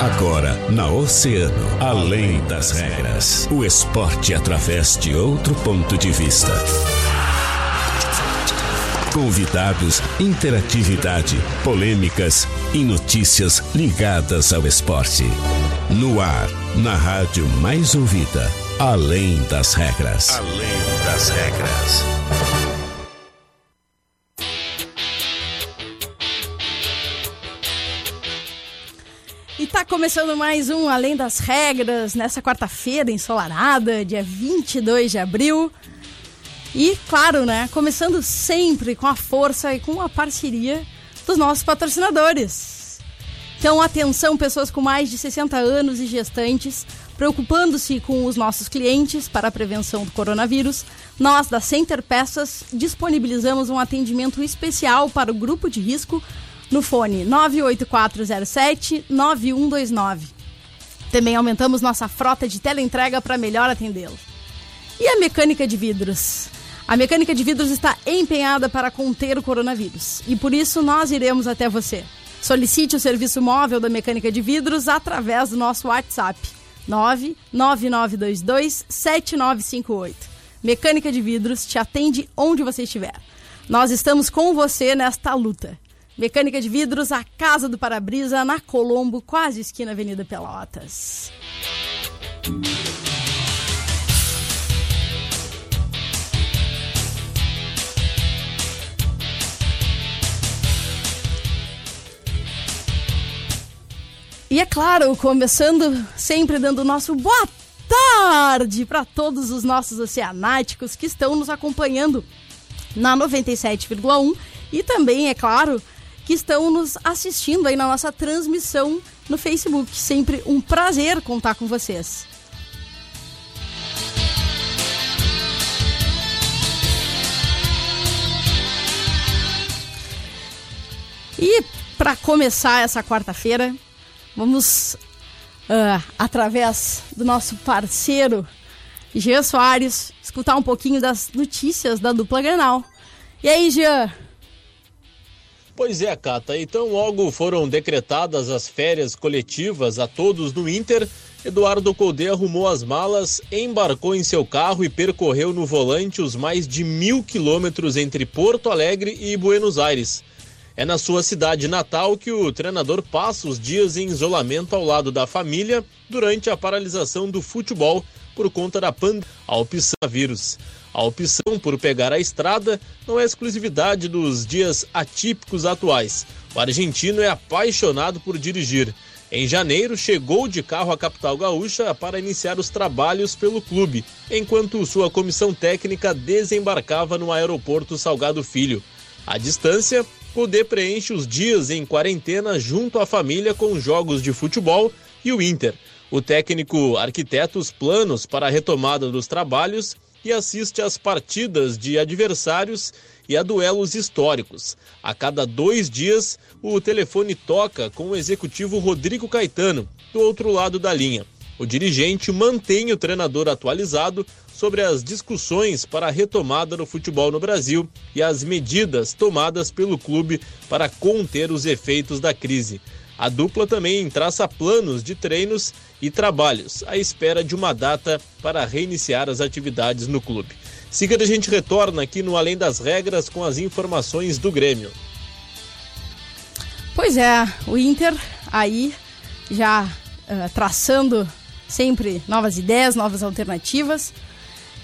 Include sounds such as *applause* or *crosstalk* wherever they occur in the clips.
Agora, na Oceano, além das regras. O esporte através de outro ponto de vista. Convidados, interatividade, polêmicas e notícias ligadas ao esporte. No ar, na rádio mais ouvida, além das regras. Além das regras. Começando mais um Além das Regras, nessa quarta-feira ensolarada, dia 22 de abril. E, claro, né, começando sempre com a força e com a parceria dos nossos patrocinadores. Então, atenção, pessoas com mais de 60 anos e gestantes, preocupando-se com os nossos clientes para a prevenção do coronavírus, nós da Center Peças disponibilizamos um atendimento especial para o grupo de risco no fone 98407 9129. Também aumentamos nossa frota de teleentrega para melhor atendê-lo. E a mecânica de vidros? A mecânica de vidros está empenhada para conter o coronavírus e por isso nós iremos até você. Solicite o serviço móvel da mecânica de vidros através do nosso WhatsApp 99922 7958. Mecânica de vidros te atende onde você estiver. Nós estamos com você nesta luta. Mecânica de vidros, a Casa do Para-Brisa, na Colombo, quase esquina Avenida Pelotas. E é claro, começando sempre dando o nosso boa tarde para todos os nossos oceanáticos que estão nos acompanhando na 97,1 e também, é claro, que estão nos assistindo aí na nossa transmissão no Facebook. Sempre um prazer contar com vocês. E para começar essa quarta-feira, vamos, uh, através do nosso parceiro Jean Soares, escutar um pouquinho das notícias da dupla Grenal. E aí, Jean? Pois é, Cata. Então, logo foram decretadas as férias coletivas a todos no Inter. Eduardo Colde arrumou as malas, embarcou em seu carro e percorreu no volante os mais de mil quilômetros entre Porto Alegre e Buenos Aires. É na sua cidade natal que o treinador passa os dias em isolamento ao lado da família durante a paralisação do futebol por conta da pandemia ao vírus. A opção por pegar a estrada não é exclusividade dos dias atípicos atuais. O argentino é apaixonado por dirigir. Em janeiro, chegou de carro à capital gaúcha para iniciar os trabalhos pelo clube, enquanto sua comissão técnica desembarcava no aeroporto Salgado Filho. À distância, Cudê preenche os dias em quarentena junto à família com jogos de futebol e o Inter. O técnico arquiteta os planos para a retomada dos trabalhos e assiste às partidas de adversários e a duelos históricos. A cada dois dias, o telefone toca com o executivo Rodrigo Caetano, do outro lado da linha. O dirigente mantém o treinador atualizado sobre as discussões para a retomada do futebol no Brasil e as medidas tomadas pelo clube para conter os efeitos da crise. A dupla também traça planos de treinos e trabalhos à espera de uma data para reiniciar as atividades no clube. Siga a gente retorna aqui no Além das Regras com as informações do Grêmio. Pois é, o Inter aí já uh, traçando sempre novas ideias, novas alternativas.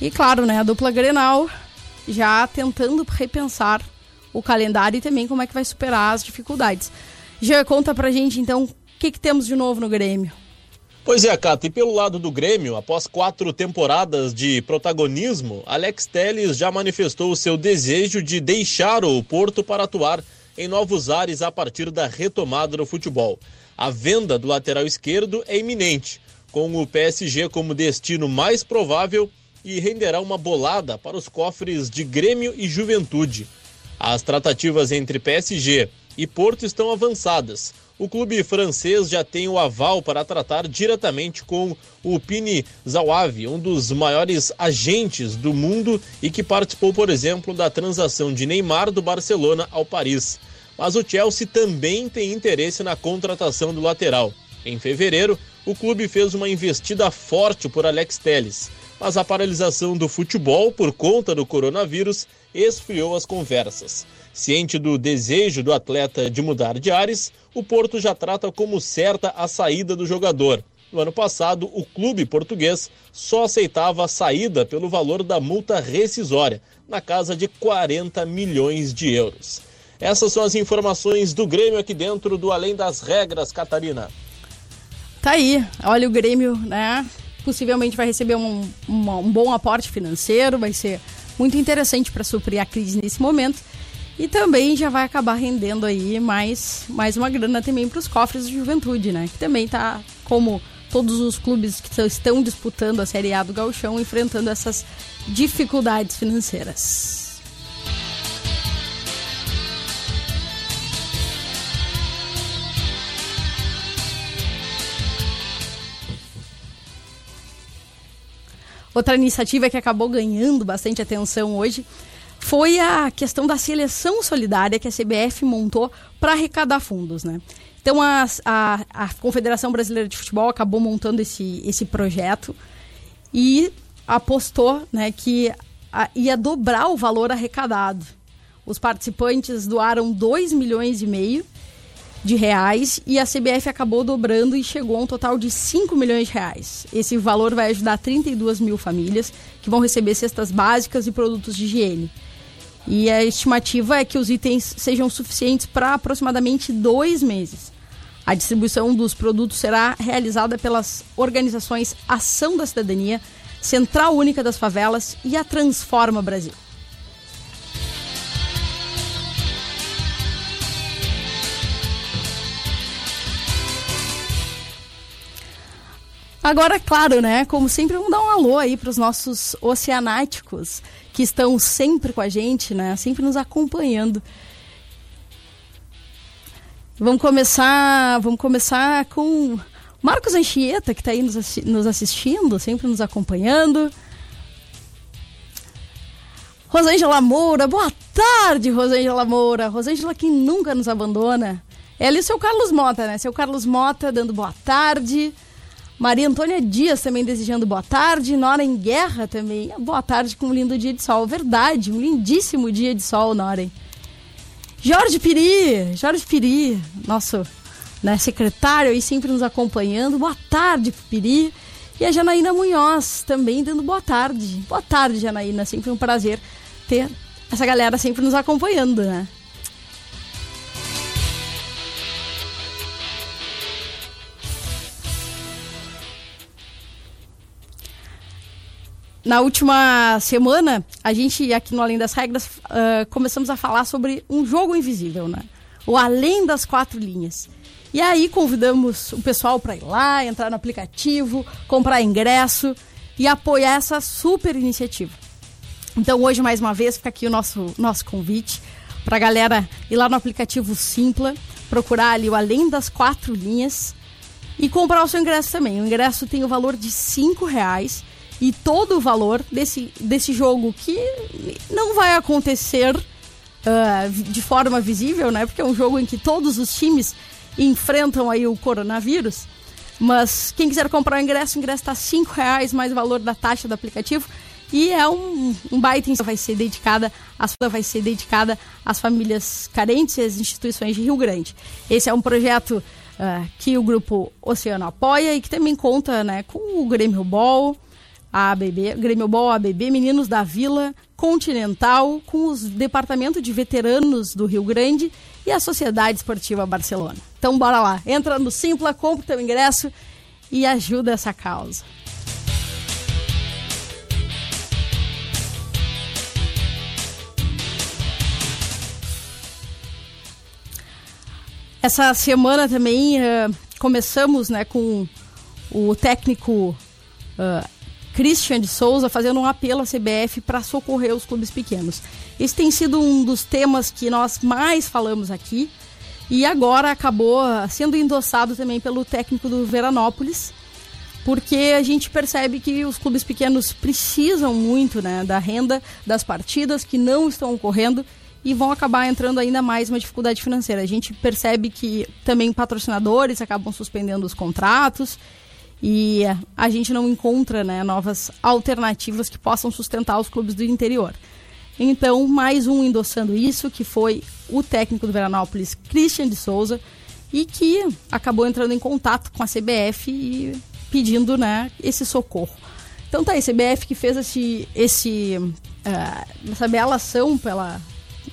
E claro, né, a dupla Grenal já tentando repensar o calendário e também como é que vai superar as dificuldades. Já conta pra gente então o que, que temos de novo no Grêmio. Pois é, Cata, e pelo lado do Grêmio, após quatro temporadas de protagonismo, Alex Telles já manifestou o seu desejo de deixar o Porto para atuar em novos ares a partir da retomada do futebol. A venda do lateral esquerdo é iminente, com o PSG como destino mais provável e renderá uma bolada para os cofres de Grêmio e Juventude. As tratativas entre PSG e Porto estão avançadas. O clube francês já tem o aval para tratar diretamente com o Pini Zawavi, um dos maiores agentes do mundo e que participou, por exemplo, da transação de Neymar do Barcelona ao Paris. Mas o Chelsea também tem interesse na contratação do lateral. Em fevereiro, o clube fez uma investida forte por Alex Telles, mas a paralisação do futebol por conta do coronavírus esfriou as conversas. Ciente do desejo do atleta de mudar de ares, o Porto já trata como certa a saída do jogador. No ano passado, o clube português só aceitava a saída pelo valor da multa rescisória, na casa de 40 milhões de euros. Essas são as informações do Grêmio aqui dentro do Além das Regras, Catarina. Tá aí, olha o Grêmio, né? Possivelmente vai receber um, um, um bom aporte financeiro, vai ser muito interessante para suprir a crise nesse momento. E também já vai acabar rendendo aí mais, mais uma grana também para os cofres de juventude, né? Que também tá como todos os clubes que estão disputando a Série A do Gauchão enfrentando essas dificuldades financeiras. Outra iniciativa que acabou ganhando bastante atenção hoje foi a questão da seleção solidária que a CBF montou para arrecadar fundos, né? Então a, a, a, Confederação Brasileira de Futebol acabou montando esse, esse projeto e apostou né, que a, ia dobrar o valor arrecadado. Os participantes doaram 2 milhões e meio de reais e a CBF acabou dobrando e chegou a um total de 5 milhões de reais. Esse valor vai ajudar 32 mil famílias que vão receber cestas básicas e produtos de higiene. E a estimativa é que os itens sejam suficientes para aproximadamente dois meses. A distribuição dos produtos será realizada pelas organizações Ação da Cidadania, Central Única das Favelas e a Transforma Brasil. Agora, claro, né? Como sempre, vamos dar um alô aí para os nossos oceanáticos que estão sempre com a gente, né? Sempre nos acompanhando. Vamos começar, vamos começar com Marcos Anchieta, que está aí nos, nos assistindo, sempre nos acompanhando. Rosângela Moura, boa tarde, Rosângela Moura. Rosângela que nunca nos abandona. Ela e o seu Carlos Mota, né? Seu Carlos Mota dando boa tarde. Maria Antônia Dias também desejando boa tarde. Nora em Guerra também. Boa tarde com um lindo dia de sol. Verdade, um lindíssimo dia de sol, Nora. Jorge Piri, Jorge Piri, nosso né, secretário aí sempre nos acompanhando. Boa tarde, Piri. E a Janaína Munhoz também dando boa tarde. Boa tarde, Janaína. Sempre um prazer ter essa galera sempre nos acompanhando, né? Na última semana, a gente aqui no Além das Regras uh, começamos a falar sobre um jogo invisível, né? O Além das Quatro Linhas. E aí convidamos o pessoal para ir lá, entrar no aplicativo, comprar ingresso e apoiar essa super iniciativa. Então hoje, mais uma vez, fica aqui o nosso, nosso convite para a galera ir lá no aplicativo Simpla, procurar ali o Além das Quatro Linhas e comprar o seu ingresso também. O ingresso tem o valor de cinco reais e todo o valor desse, desse jogo que não vai acontecer uh, de forma visível, né? Porque é um jogo em que todos os times enfrentam aí o coronavírus. Mas quem quiser comprar o ingresso, o ingresso está cinco reais mais o valor da taxa do aplicativo. E é um, um baita vai ser dedicada, a sua vai ser dedicada às famílias carentes e às instituições de Rio Grande. Esse é um projeto uh, que o grupo Oceano apoia e que também conta né, com o Grêmio Ball, a ABB, Grêmio Ball ABB, Meninos da Vila, Continental, com os departamentos de veteranos do Rio Grande e a Sociedade Esportiva Barcelona. Então bora lá, entra no Simpla, compra o teu ingresso e ajuda essa causa. Essa semana também uh, começamos né, com o técnico uh, Christian de Souza fazendo um apelo à CBF para socorrer os clubes pequenos. Esse tem sido um dos temas que nós mais falamos aqui e agora acabou sendo endossado também pelo técnico do Veranópolis, porque a gente percebe que os clubes pequenos precisam muito né, da renda das partidas que não estão ocorrendo e vão acabar entrando ainda mais uma dificuldade financeira. A gente percebe que também patrocinadores acabam suspendendo os contratos e a gente não encontra né, novas alternativas que possam sustentar os clubes do interior. Então, mais um endossando isso, que foi o técnico do Veranópolis, Christian de Souza, e que acabou entrando em contato com a CBF e pedindo né, esse socorro. Então tá aí, CBF que fez esse, esse, uh, essa bela ação pela,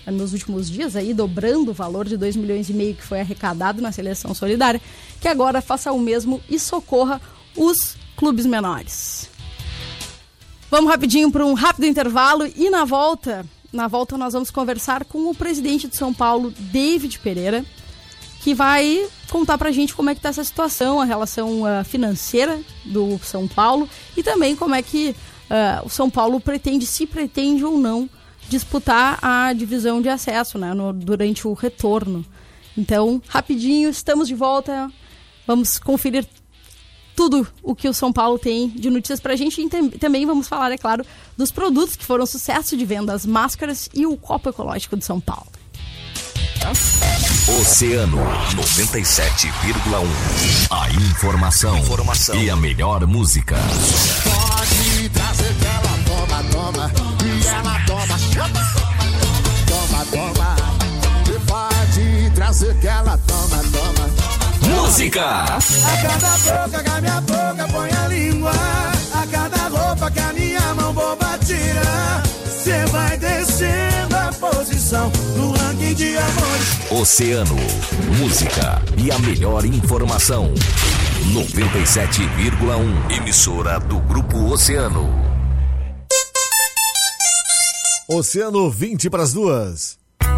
nos últimos dias, aí, dobrando o valor de 2 milhões e meio que foi arrecadado na seleção solidária, que agora faça o mesmo e socorra os clubes menores. Vamos rapidinho para um rápido intervalo e na volta, na volta nós vamos conversar com o presidente de São Paulo, David Pereira, que vai contar para a gente como é que está essa situação, a relação uh, financeira do São Paulo e também como é que uh, o São Paulo pretende, se pretende ou não, disputar a divisão de acesso né, no, durante o retorno. Então, rapidinho, estamos de volta. Vamos conferir tudo o que o São Paulo tem de notícias pra gente. E também vamos falar, é claro, dos produtos que foram sucesso de venda, as máscaras e o copo ecológico de São Paulo. Oceano 97,1. A informação, informação, e a melhor música. Pode trazer que ela toma, toma, e ela toma, chama, toma, toma. E pode trazer que ela toma, toma. Música! A cada boca que a minha boca põe a língua, a cada roupa que a minha mão boba tira, cê vai descendo a posição no ranking de amores. Oceano, música e a melhor informação. 97,1 emissora do Grupo Oceano. Oceano 20 para as duas.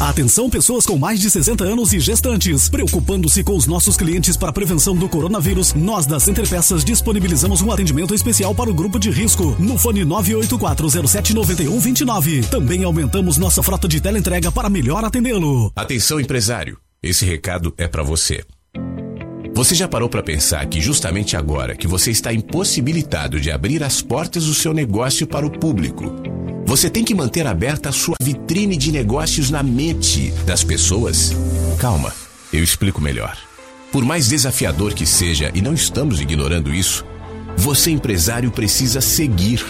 Atenção pessoas com mais de 60 anos e gestantes. Preocupando-se com os nossos clientes para a prevenção do coronavírus, nós da Center disponibilizamos um atendimento especial para o grupo de risco no fone 984079129. Também aumentamos nossa frota de teleentrega para melhor atendê-lo. Atenção empresário, esse recado é para você. Você já parou para pensar que justamente agora que você está impossibilitado de abrir as portas do seu negócio para o público, você tem que manter aberta a sua vitrine de negócios na mente das pessoas? Calma, eu explico melhor. Por mais desafiador que seja, e não estamos ignorando isso, você empresário precisa seguir.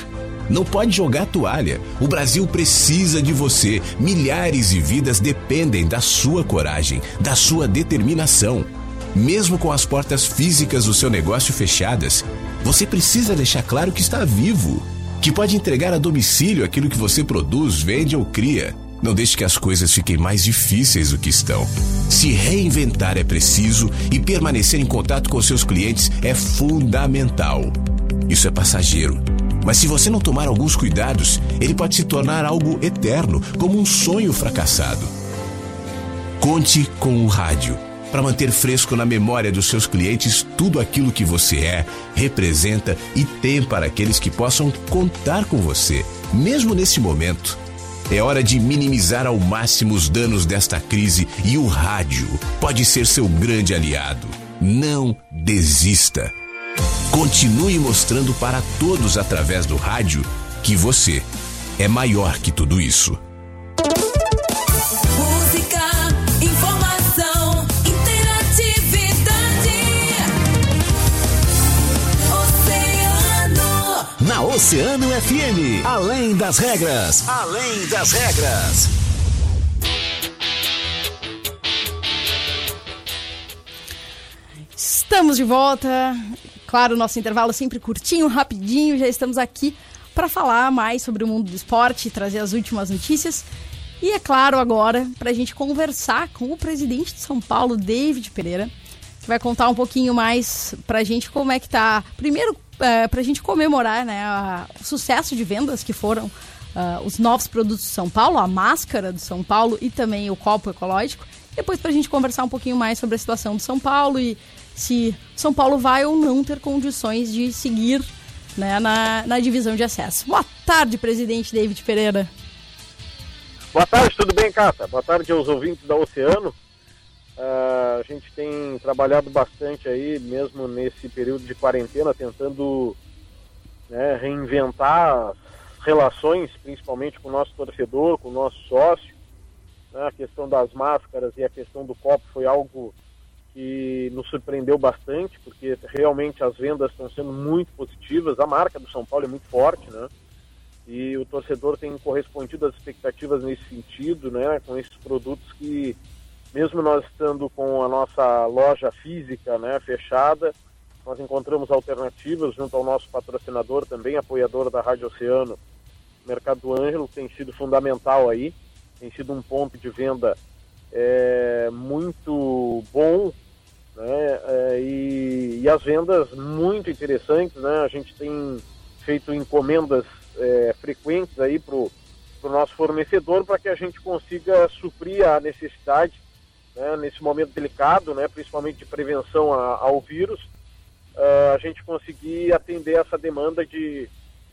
Não pode jogar toalha. O Brasil precisa de você. Milhares de vidas dependem da sua coragem, da sua determinação. Mesmo com as portas físicas do seu negócio fechadas, você precisa deixar claro que está vivo que pode entregar a domicílio aquilo que você produz, vende ou cria. Não deixe que as coisas fiquem mais difíceis do que estão. Se reinventar é preciso e permanecer em contato com seus clientes é fundamental. Isso é passageiro. Mas se você não tomar alguns cuidados, ele pode se tornar algo eterno, como um sonho fracassado. Conte com o rádio para manter fresco na memória dos seus clientes tudo aquilo que você é, representa e tem para aqueles que possam contar com você, mesmo nesse momento. É hora de minimizar ao máximo os danos desta crise e o rádio pode ser seu grande aliado. Não desista. Continue mostrando para todos através do rádio que você é maior que tudo isso. Oceano FM. Além das regras. Além das regras. Estamos de volta. Claro, nosso intervalo sempre curtinho, rapidinho. Já estamos aqui para falar mais sobre o mundo do esporte, trazer as últimas notícias. E é claro, agora, para a gente conversar com o presidente de São Paulo, David Pereira, que vai contar um pouquinho mais para a gente como é que tá. Primeiro, é, para a gente comemorar né, a, o sucesso de vendas que foram uh, os novos produtos de São Paulo, a máscara do São Paulo e também o copo ecológico. Depois para a gente conversar um pouquinho mais sobre a situação do São Paulo e se São Paulo vai ou não ter condições de seguir né, na, na divisão de acesso. Boa tarde, presidente David Pereira. Boa tarde, tudo bem, Cata? Boa tarde aos ouvintes da Oceano. Uh, a gente tem trabalhado bastante aí, mesmo nesse período de quarentena, tentando né, reinventar relações, principalmente com o nosso torcedor, com o nosso sócio. Né, a questão das máscaras e a questão do copo foi algo que nos surpreendeu bastante, porque realmente as vendas estão sendo muito positivas. A marca do São Paulo é muito forte, né? E o torcedor tem correspondido às expectativas nesse sentido, né? Com esses produtos que mesmo nós estando com a nossa loja física né, fechada, nós encontramos alternativas junto ao nosso patrocinador também, apoiador da Rádio Oceano, Mercado do Ângelo, tem sido fundamental aí, tem sido um ponto de venda é, muito bom, né, é, e, e, as vendas muito interessantes, né, a gente tem feito encomendas é, frequentes aí para o nosso fornecedor para que a gente consiga suprir a necessidade né, nesse momento delicado, né, principalmente de prevenção a, ao vírus, uh, a gente conseguir atender essa demanda de,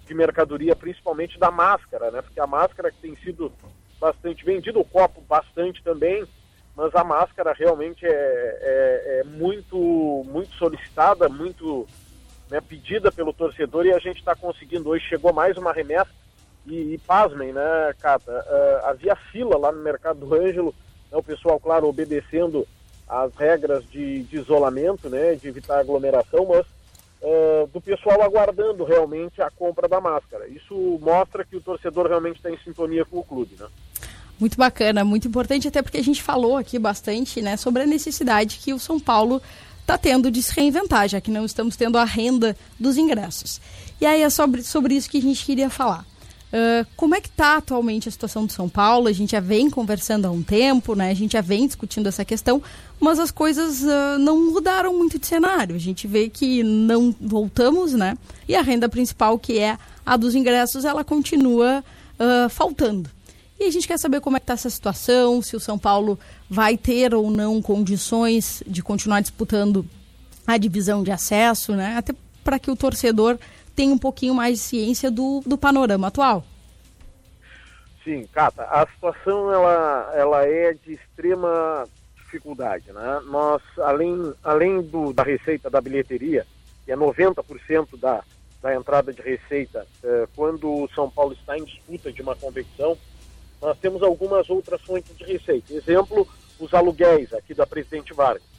de mercadoria, principalmente da máscara, né, porque a máscara que tem sido bastante vendida, o copo bastante também, mas a máscara realmente é, é, é muito, muito solicitada, muito né, pedida pelo torcedor e a gente está conseguindo. Hoje chegou mais uma remessa e, e pasmem, né, Cata? Uh, havia fila lá no Mercado do Ângelo né, o pessoal, claro, obedecendo as regras de, de isolamento, né, de evitar aglomeração, mas uh, do pessoal aguardando realmente a compra da máscara. Isso mostra que o torcedor realmente está em sintonia com o clube, né? Muito bacana, muito importante, até porque a gente falou aqui bastante né, sobre a necessidade que o São Paulo está tendo de se reinventar, já que não estamos tendo a renda dos ingressos. E aí é sobre, sobre isso que a gente queria falar. Uh, como é que está atualmente a situação do São Paulo? A gente já vem conversando há um tempo, né? A gente já vem discutindo essa questão, mas as coisas uh, não mudaram muito de cenário. A gente vê que não voltamos, né? E a renda principal, que é a dos ingressos, ela continua uh, faltando. E a gente quer saber como é que está essa situação, se o São Paulo vai ter ou não condições de continuar disputando a divisão de acesso, né? Até para que o torcedor tem um pouquinho mais de ciência do, do panorama atual. Sim, Cata, a situação ela, ela é de extrema dificuldade. Né? Nós, além, além do, da receita da bilheteria, que é 90% da, da entrada de receita, eh, quando o São Paulo está em disputa de uma competição, nós temos algumas outras fontes de receita. Exemplo, os aluguéis aqui da Presidente Vargas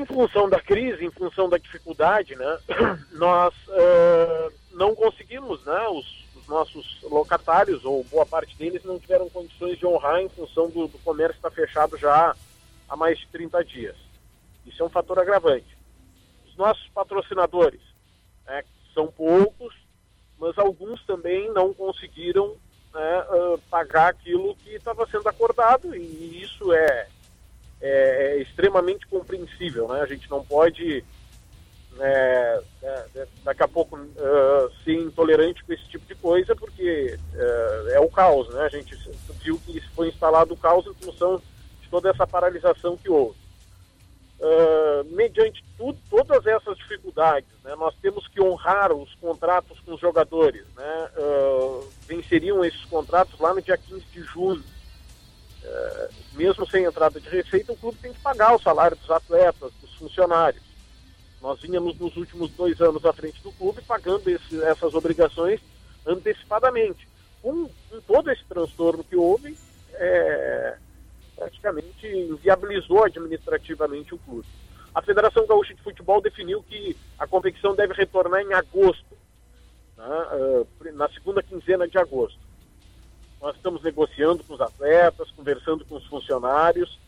em função da crise, em função da dificuldade, né, *clears throat* nós uh, não conseguimos, né, os, os, nossos locatários, ou boa parte deles, não tiveram condições de honrar em função do, do comércio estar fechado já há mais de 30 dias. Isso é um fator agravante. Os nossos patrocinadores, né, são poucos, mas alguns também não conseguiram né, uh, pagar aquilo que estava sendo acordado, e isso é é, é extremamente compreensível, né? A gente não pode é, é, é daqui a pouco uh, ser intolerante com esse tipo de coisa, porque uh, é o caos, né? A gente viu que foi instalado o caos em função de toda essa paralisação que houve. Uh, mediante tudo, todas essas dificuldades, né, nós temos que honrar os contratos com os jogadores. Né, venceriam esses contratos lá no dia 15 de junho é, mesmo sem entrada de receita, o clube tem que pagar o salário dos atletas, dos funcionários. Nós vínhamos nos últimos dois anos à frente do clube pagando esse, essas obrigações antecipadamente. Com, com, todo esse transtorno que houve, é, praticamente inviabilizou administrativamente o clube. A Federação Gaúcha de Futebol definiu que a competição deve retornar em agosto, né, na segunda quinzena de agosto. Nós estamos negociando com os atletas, conversando com os funcionários,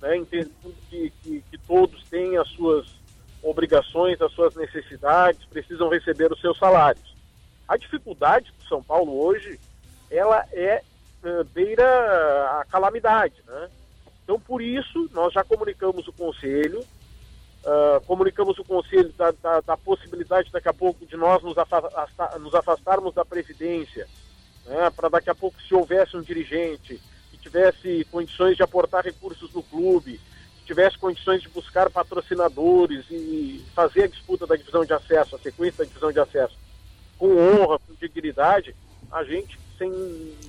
né, entendendo que, que, que todos têm as suas obrigações, as suas necessidades, precisam receber os seus salários. A dificuldade do São Paulo hoje, ela é beira a calamidade, né? Então, por isso, nós já comunicamos o Conselho, uh, comunicamos o Conselho da, da, da, possibilidade, daqui a pouco, de nós nos, afastar, nos afastarmos da presidência né, para daqui a pouco, se houvesse um dirigente que tivesse condições de aportar recursos no clube, que tivesse condições de buscar patrocinadores e fazer a disputa da divisão de acesso, a sequência da divisão de acesso, com honra, com dignidade, a gente, sem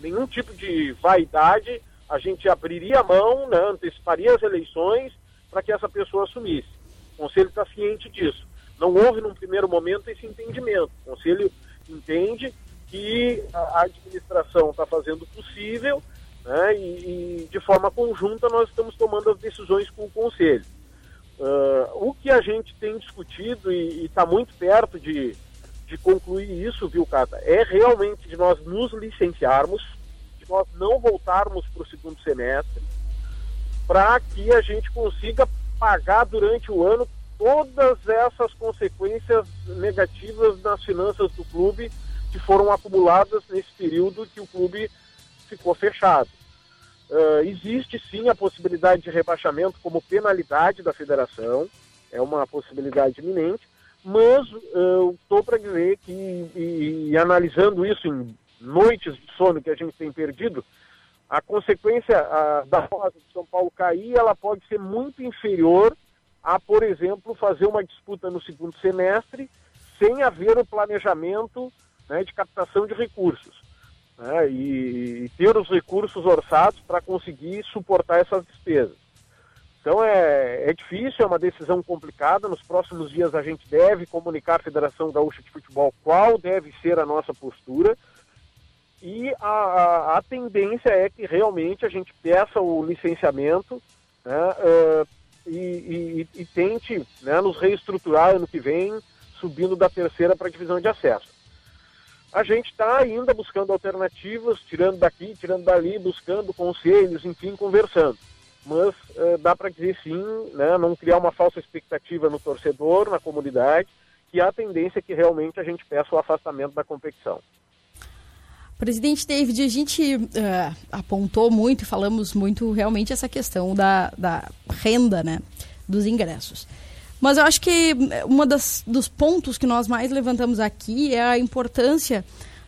nenhum tipo de vaidade, a gente abriria a mão, né, anteciparia as eleições para que essa pessoa assumisse. O Conselho está ciente disso. Não houve, num primeiro momento, esse entendimento. O Conselho entende que a administração está fazendo o possível né, e, e, de forma conjunta, nós estamos tomando as decisões com o Conselho. Uh, o que a gente tem discutido e está muito perto de, de concluir isso, viu, Cata, é realmente de nós nos licenciarmos, de nós não voltarmos para o segundo semestre, para que a gente consiga pagar durante o ano todas essas consequências negativas nas finanças do clube que foram acumuladas nesse período que o clube ficou fechado. Uh, existe sim a possibilidade de rebaixamento como penalidade da federação, é uma possibilidade iminente, mas uh, estou para dizer que, e, e, analisando isso em noites de sono que a gente tem perdido, a consequência da rosa de São Paulo cair, ela pode ser muito inferior a, por exemplo, fazer uma disputa no segundo semestre sem haver o planejamento né, de captação de recursos. Né, e, e, ter os recursos orçados para conseguir suportar essas despesas. Então é, é difícil, é uma decisão complicada. Nos próximos dias a gente deve comunicar à Federação Gaúcha de Futebol qual deve ser a nossa postura. E a, a, a tendência é que realmente a gente peça o licenciamento né, uh, e, e, e, tente né, nos reestruturar ano que vem, subindo da terceira para a divisão de acesso. A gente está ainda buscando alternativas, tirando daqui, tirando dali, buscando conselhos, enfim, conversando. Mas uh, dá para dizer sim, né, não criar uma falsa expectativa no torcedor, na comunidade, que há tendência que realmente a gente peça o afastamento da competição. Presidente David, a gente uh, apontou muito falamos muito realmente essa questão da, da renda, né, dos ingressos. Mas eu acho que um dos pontos que nós mais levantamos aqui é a importância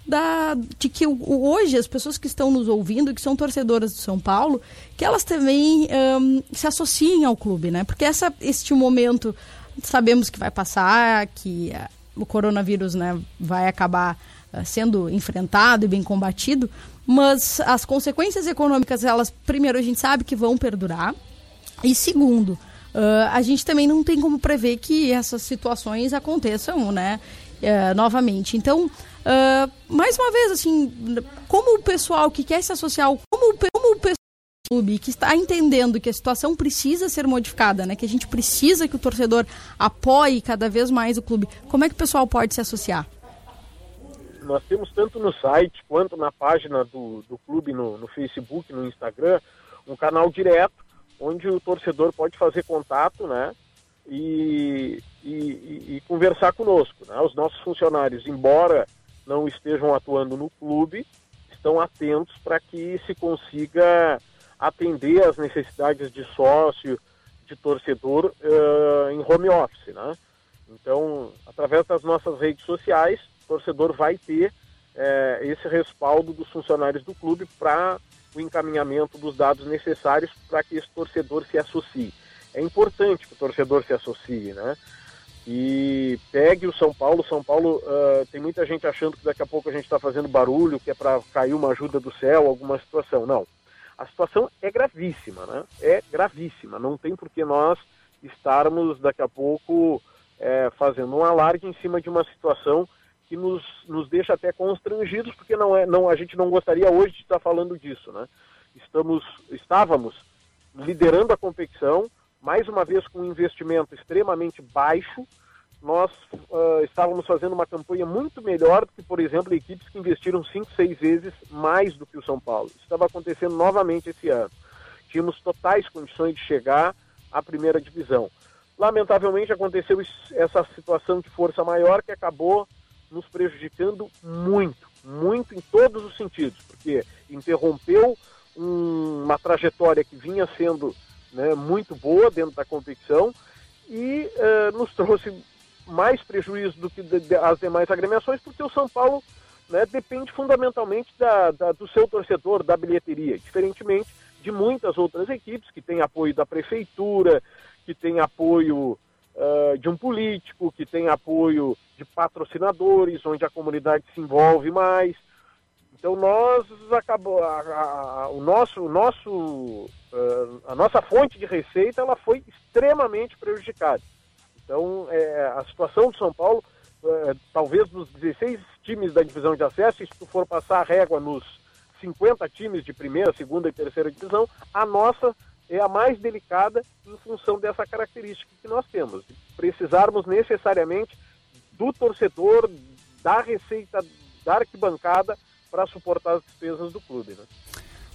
da, de que hoje as pessoas que estão nos ouvindo, que são torcedoras do São Paulo, que elas também um, se associem ao clube, né? Porque essa, este momento sabemos que vai passar, que uh, o coronavírus né, vai acabar eh, sendo enfrentado e bem combatido, mas as consequências econômicas, elas, primeiro, a gente sabe que vão perdurar, e segundo, uh, a gente também não tem como prever que essas situações aconteçam, né, uh, novamente. Então, uh, mais uma vez, assim, como o pessoal que quer se associar, como, como o pessoal clube que está entendendo que a situação precisa ser modificada, né? Que a gente precisa que o torcedor apoie cada vez mais o clube. Como é que o pessoal pode se associar? nós temos tanto no site quanto na página do, do clube no, no Facebook, no Instagram, um canal direto onde o torcedor pode fazer contato, né? E, e, e, conversar conosco. Né? Os nossos funcionários, embora não estejam atuando no clube, estão atentos para que se consiga atender às necessidades de sócio, de torcedor uh, em home office. Né? Então, através das nossas redes sociais, torcedor vai ter é, esse respaldo dos funcionários do clube para o encaminhamento dos dados necessários para que esse torcedor se associe. É importante que o torcedor se associe, né? E pegue o São Paulo. São Paulo uh, tem muita gente achando que daqui a pouco a gente está fazendo barulho, que é para cair uma ajuda do céu, alguma situação. Não. A situação é gravíssima, né? É gravíssima. Não tem por que nós estarmos daqui a pouco é, fazendo um alarde em cima de uma situação que nos, nos deixa até constrangidos, porque não é, não, a gente não gostaria hoje de estar falando disso. Né? Estamos, estávamos liderando a competição, mais uma vez com um investimento extremamente baixo, nós uh, estávamos fazendo uma campanha muito melhor do que, por exemplo, equipes que investiram cinco, seis vezes mais do que o São Paulo. Isso estava acontecendo novamente esse ano. Tínhamos totais condições de chegar à primeira divisão. Lamentavelmente aconteceu essa situação de força maior que acabou nos prejudicando muito, muito em todos os sentidos, porque interrompeu um, uma trajetória que vinha sendo né, muito boa dentro da competição e uh, nos trouxe mais prejuízo do que de, de, as demais agremiações, porque o São Paulo né, depende fundamentalmente da, da, do seu torcedor, da bilheteria, diferentemente de muitas outras equipes que têm apoio da prefeitura, que têm apoio de um político, que têm apoio de patrocinadores, onde a comunidade se envolve mais. Então nós acabou a, a, o nosso, o nosso, uh, a nossa fonte de receita ela foi extremamente prejudicada. Então é, a situação do São Paulo, talvez dos 16 times da divisão de acesso, se tu for passar a régua nos 50 times de primeira, segunda e terceira divisão, a nossa é a mais delicada em função dessa característica que nós temos. Precisarmos necessariamente do torcedor, da receita da arquibancada para suportar as despesas do clube. Né?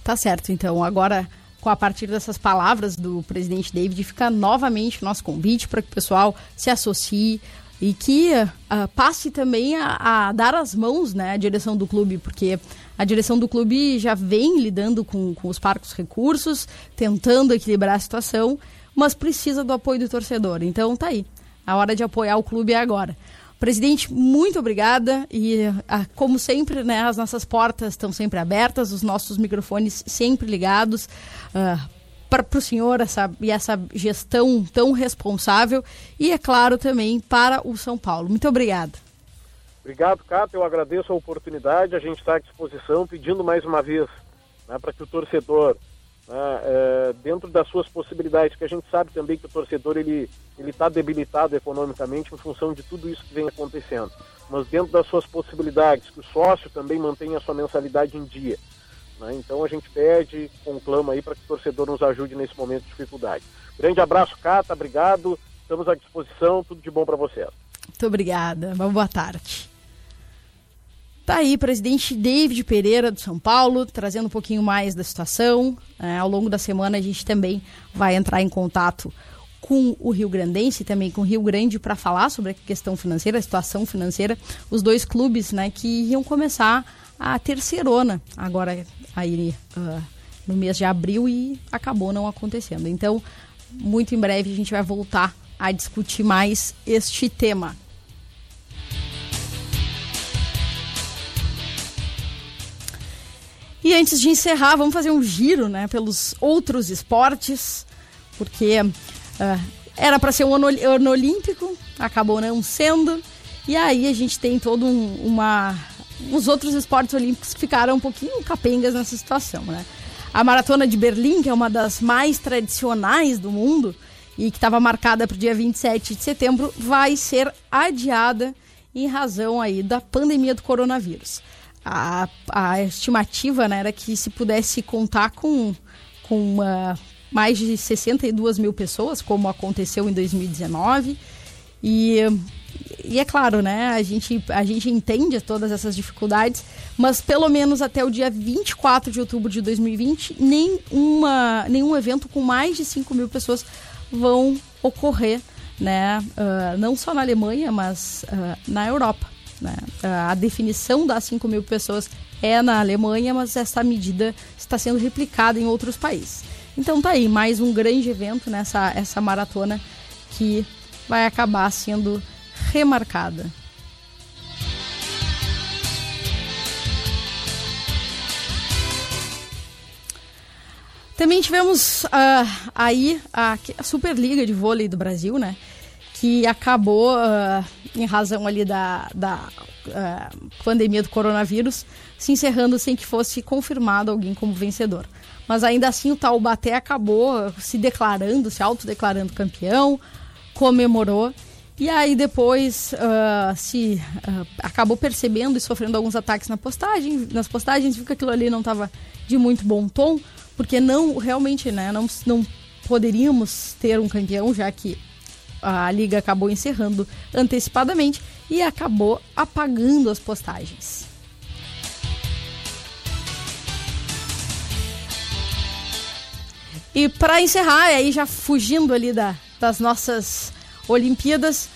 Tá certo, então agora com a partir dessas palavras do presidente David, fica novamente o nosso convite para que o pessoal se associe, e que uh, passe também a, a, dar as mãos né, à direção do clube, porque a direção do clube já vem lidando com, com os parcos recursos, tentando equilibrar a situação, mas precisa do apoio do torcedor. Então tá aí, a hora de apoiar o clube é agora. Presidente, muito obrigada e, ah, como sempre, né, as nossas portas estão sempre abertas, os nossos microfones sempre ligados. Uh, para o senhor essa, e essa gestão tão responsável e, é claro, também para o São Paulo. Muito obrigada. Obrigado, Cato. Eu agradeço a oportunidade. A gente está à disposição, pedindo mais uma vez né, para que o torcedor, né, é, dentro das suas possibilidades, que a gente sabe também que o torcedor ele está debilitado economicamente em função de tudo isso que vem acontecendo, mas dentro das suas possibilidades, que o sócio também mantenha a sua mensalidade em dia né? Então a gente pede, conclama aí para que o torcedor nos ajude nesse momento de dificuldade. Grande abraço, Cata, obrigado. Estamos à disposição, tudo de bom para você. Muito obrigada, uma boa tarde. Tá aí, presidente David Pereira do São Paulo, trazendo um pouquinho mais da situação. É, ao longo da semana a gente também vai entrar em contato com o Rio Grandense e também com o Rio Grande para falar sobre a questão financeira, a situação financeira. Os dois clubes né, que iam começar a terceirona agora aí uh, no mês de abril e acabou não acontecendo. Então, muito em breve a gente vai voltar a discutir mais este tema. E antes de encerrar, vamos fazer um giro né, pelos outros esportes, porque uh, era para ser um ano, ano, olímpico, acabou não sendo. E aí a gente tem todo um, uma os outros esportes olímpicos ficaram um pouquinho capengas nessa situação, né? A maratona de Berlim, que é uma das mais tradicionais do mundo e que estava marcada para o dia 27 de setembro, vai ser adiada em razão aí da pandemia do coronavírus. A, a estimativa né, era que se pudesse contar com, com uh, mais de 62 mil pessoas, como aconteceu em 2019, e e é claro, né, a gente, a gente entende todas essas dificuldades, mas pelo menos até o dia 24 de outubro de 2020, nenhuma, nenhum evento com mais de 5 mil pessoas vão ocorrer, né, uh, não só na Alemanha, mas uh, na Europa. Né? Uh, a definição das 5 mil pessoas é na Alemanha, mas essa medida está sendo replicada em outros países. Então tá aí, mais um grande evento nessa essa maratona que vai acabar sendo remarcada. Também tivemos uh, aí a, Superliga de Vôlei do Brasil, né? Que acabou, uh, em razão ali da, da uh, pandemia do coronavírus, se encerrando sem que fosse confirmado alguém como vencedor. Mas ainda assim o Taubaté acabou se declarando, se autodeclarando campeão, comemorou e aí depois uh, se uh, acabou percebendo e sofrendo alguns ataques na postagem, nas postagens, viu que aquilo ali não estava de muito bom tom, porque não realmente, né, não, não poderíamos ter um campeão, já que a liga acabou encerrando antecipadamente e acabou apagando as postagens. E para encerrar, aí já fugindo ali da, das nossas Olimpíadas.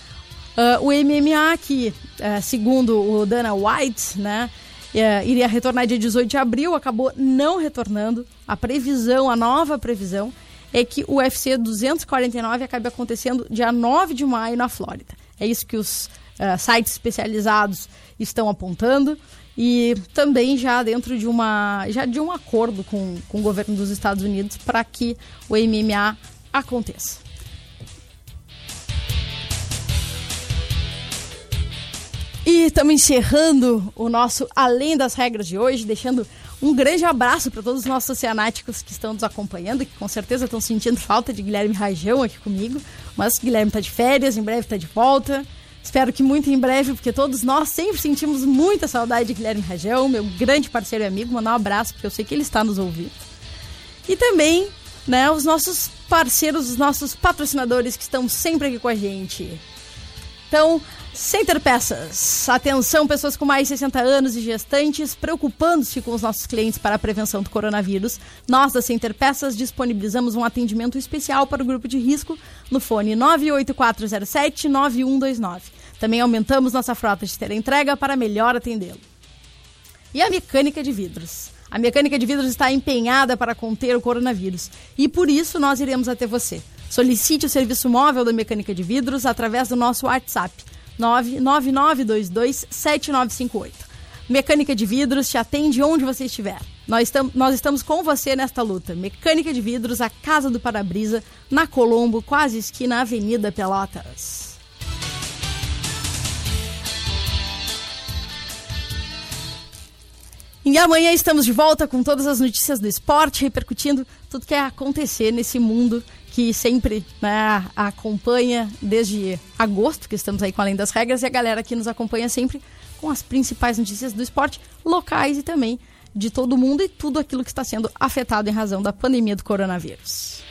Uh, o MMA, que uh, segundo o Dana White, né, uh, iria retornar dia 18 de abril, acabou não retornando. A previsão, a nova previsão, é que o UFC 249 acabe acontecendo dia 9 de maio na Flórida. É isso que os uh, sites especializados estão apontando. e também já dentro de uma já de um acordo com, com o governo dos Estados Unidos para que o MMA aconteça. E estamos encerrando o nosso Além das Regras de hoje, deixando um grande abraço para todos os nossos oceanáticos que estão nos acompanhando, que com certeza estão sentindo falta de Guilherme Rajão aqui comigo. Mas Guilherme está de férias, em breve está de volta. Espero que muito em breve, porque todos nós sempre sentimos muita saudade de Guilherme Rajão, meu grande parceiro e amigo. Mandar um abraço, porque eu sei que ele está nos ouvindo. E também, né, os nossos parceiros, os nossos patrocinadores que estão sempre aqui com a gente. Então, Center Peças. Atenção, pessoas com mais de 60 anos e gestantes, preocupando-se com os nossos clientes para a prevenção do coronavírus. Nós da Center Peças disponibilizamos um atendimento especial para o grupo de risco no fone 98407-9129. Também aumentamos nossa frota de entrega para melhor atendê-lo. E a mecânica de vidros. A mecânica de vidros está empenhada para conter o coronavírus e por isso nós iremos até você. Solicite o serviço móvel da mecânica de vidros através do nosso WhatsApp 999227958. Mecânica de Vidros te atende onde você estiver. Nós, tam, nós estamos com você nesta luta. Mecânica de Vidros, a Casa do Parabrisa, na Colombo, quase esquina Avenida Pelotas. E amanhã estamos de volta com todas as notícias do esporte, repercutindo tudo que é acontecer nesse mundo que sempre né, acompanha desde agosto, que estamos aí com Além das Regras, e a galera que nos acompanha sempre com as principais notícias do esporte, locais e também de todo mundo e tudo aquilo que está sendo afetado em razão da pandemia do coronavírus.